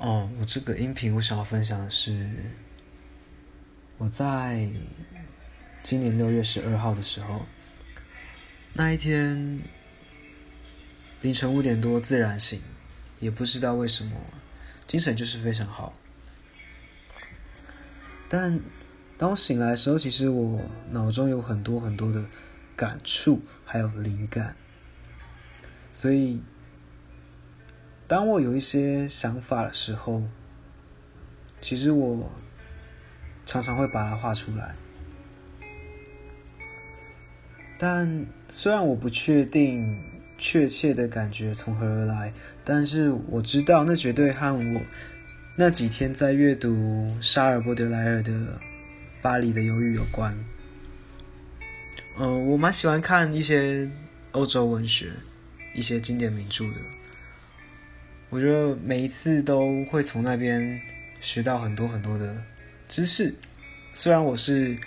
哦，我这个音频我想要分享的是，我在今年六月十二号的时候，那一天凌晨五点多自然醒，也不知道为什么，精神就是非常好。但当我醒来的时候，其实我脑中有很多很多的感触，还有灵感，所以。当我有一些想法的时候，其实我常常会把它画出来。但虽然我不确定确切的感觉从何而来，但是我知道那绝对和我那几天在阅读沙尔波德莱尔的《巴黎的忧郁》有关。嗯，我蛮喜欢看一些欧洲文学，一些经典名著的。我觉得每一次都会从那边学到很多很多的知识。虽然我是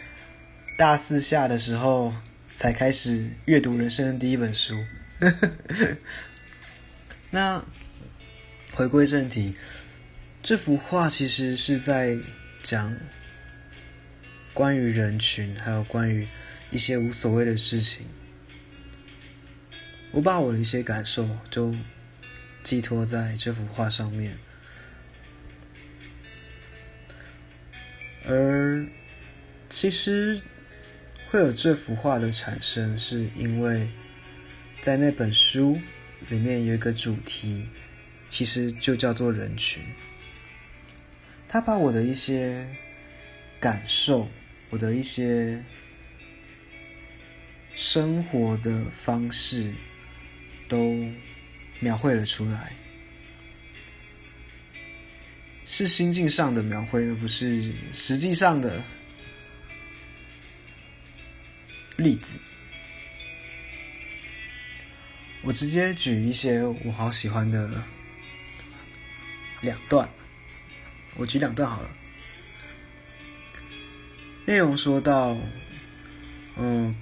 大四下的时候才开始阅读人生的第一本书。那回归正题，这幅画其实是在讲关于人群，还有关于一些无所谓的事情。我把我的一些感受就。寄托在这幅画上面，而其实会有这幅画的产生，是因为在那本书里面有一个主题，其实就叫做人群。他把我的一些感受，我的一些生活的方式，都。描绘了出来，是心境上的描绘，而不是实际上的例子。我直接举一些我好喜欢的两段，我举两段好了。内容说到，嗯，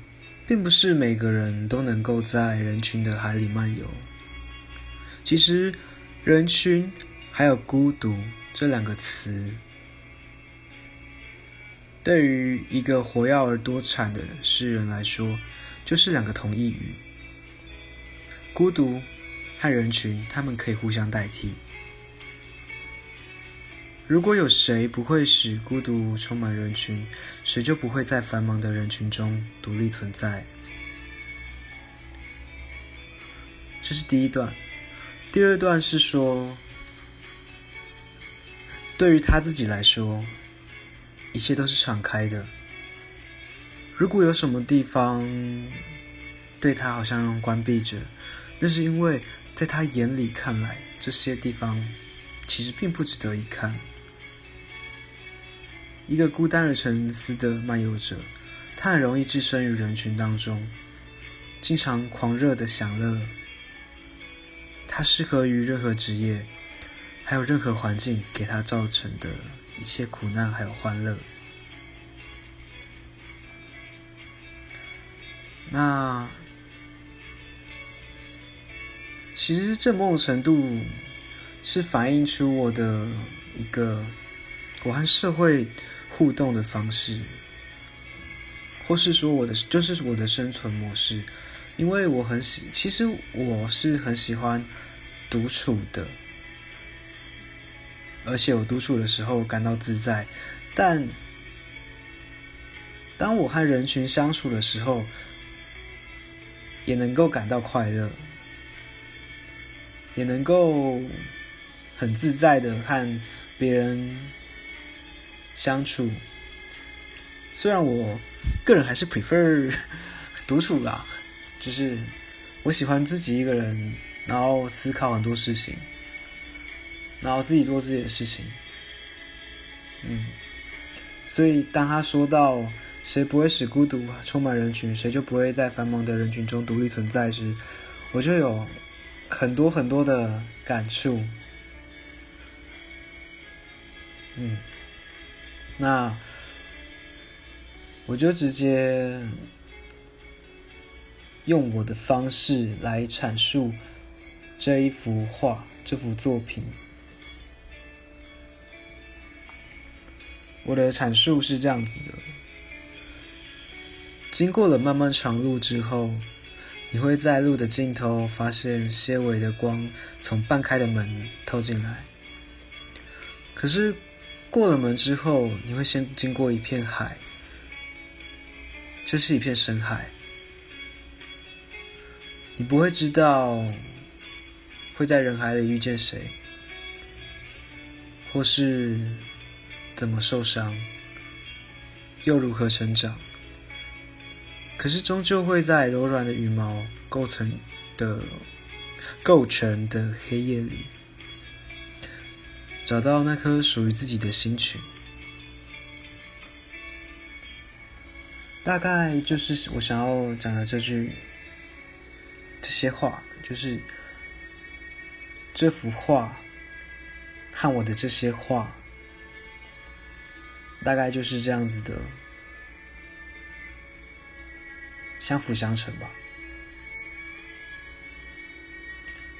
并不是每个人都能够在人群的海里漫游。其实，人群还有孤独这两个词，对于一个活跃而多产的诗人来说，就是两个同义语。孤独和人群，他们可以互相代替。如果有谁不会使孤独充满人群，谁就不会在繁忙的人群中独立存在。这是第一段。第二段是说，对于他自己来说，一切都是敞开的。如果有什么地方对他好像关闭着，那是因为在他眼里看来，这些地方其实并不值得一看。一个孤单而沉思的漫游者，他很容易置身于人群当中，经常狂热的享乐。它适合于任何职业，还有任何环境给它造成的一切苦难，还有欢乐。那其实这某种程度是反映出我的一个我和社会互动的方式，或是说我的就是我的生存模式。因为我很喜，其实我是很喜欢独处的，而且我独处的时候感到自在。但当我和人群相处的时候，也能够感到快乐，也能够很自在的和别人相处。虽然我个人还是 prefer 独处啦。就是我喜欢自己一个人，然后思考很多事情，然后自己做自己的事情。嗯，所以当他说到“谁不会使孤独充满人群，谁就不会在繁忙的人群中独立存在”时，我就有很多很多的感触。嗯，那我就直接。用我的方式来阐述这一幅画，这幅作品。我的阐述是这样子的：经过了漫漫长路之后，你会在路的尽头发现些微的光从半开的门透进来。可是过了门之后，你会先经过一片海，这是一片深海，你不会知道会在人海里遇见谁。或是怎么受伤，又如何成长？可是终究会在柔软的羽毛构成的构成的黑夜里，找到那颗属于自己的星群。大概就是我想要讲的这句些话，就是这幅画。和我的这些话，大概就是这样子的，相辅相成吧。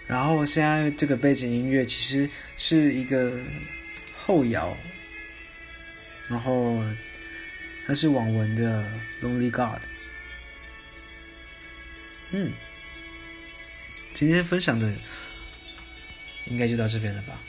然后现在这个背景音乐其实是一个后摇，然后它是网文的《Lonely God》。嗯，今天分享的应该就到这边了吧。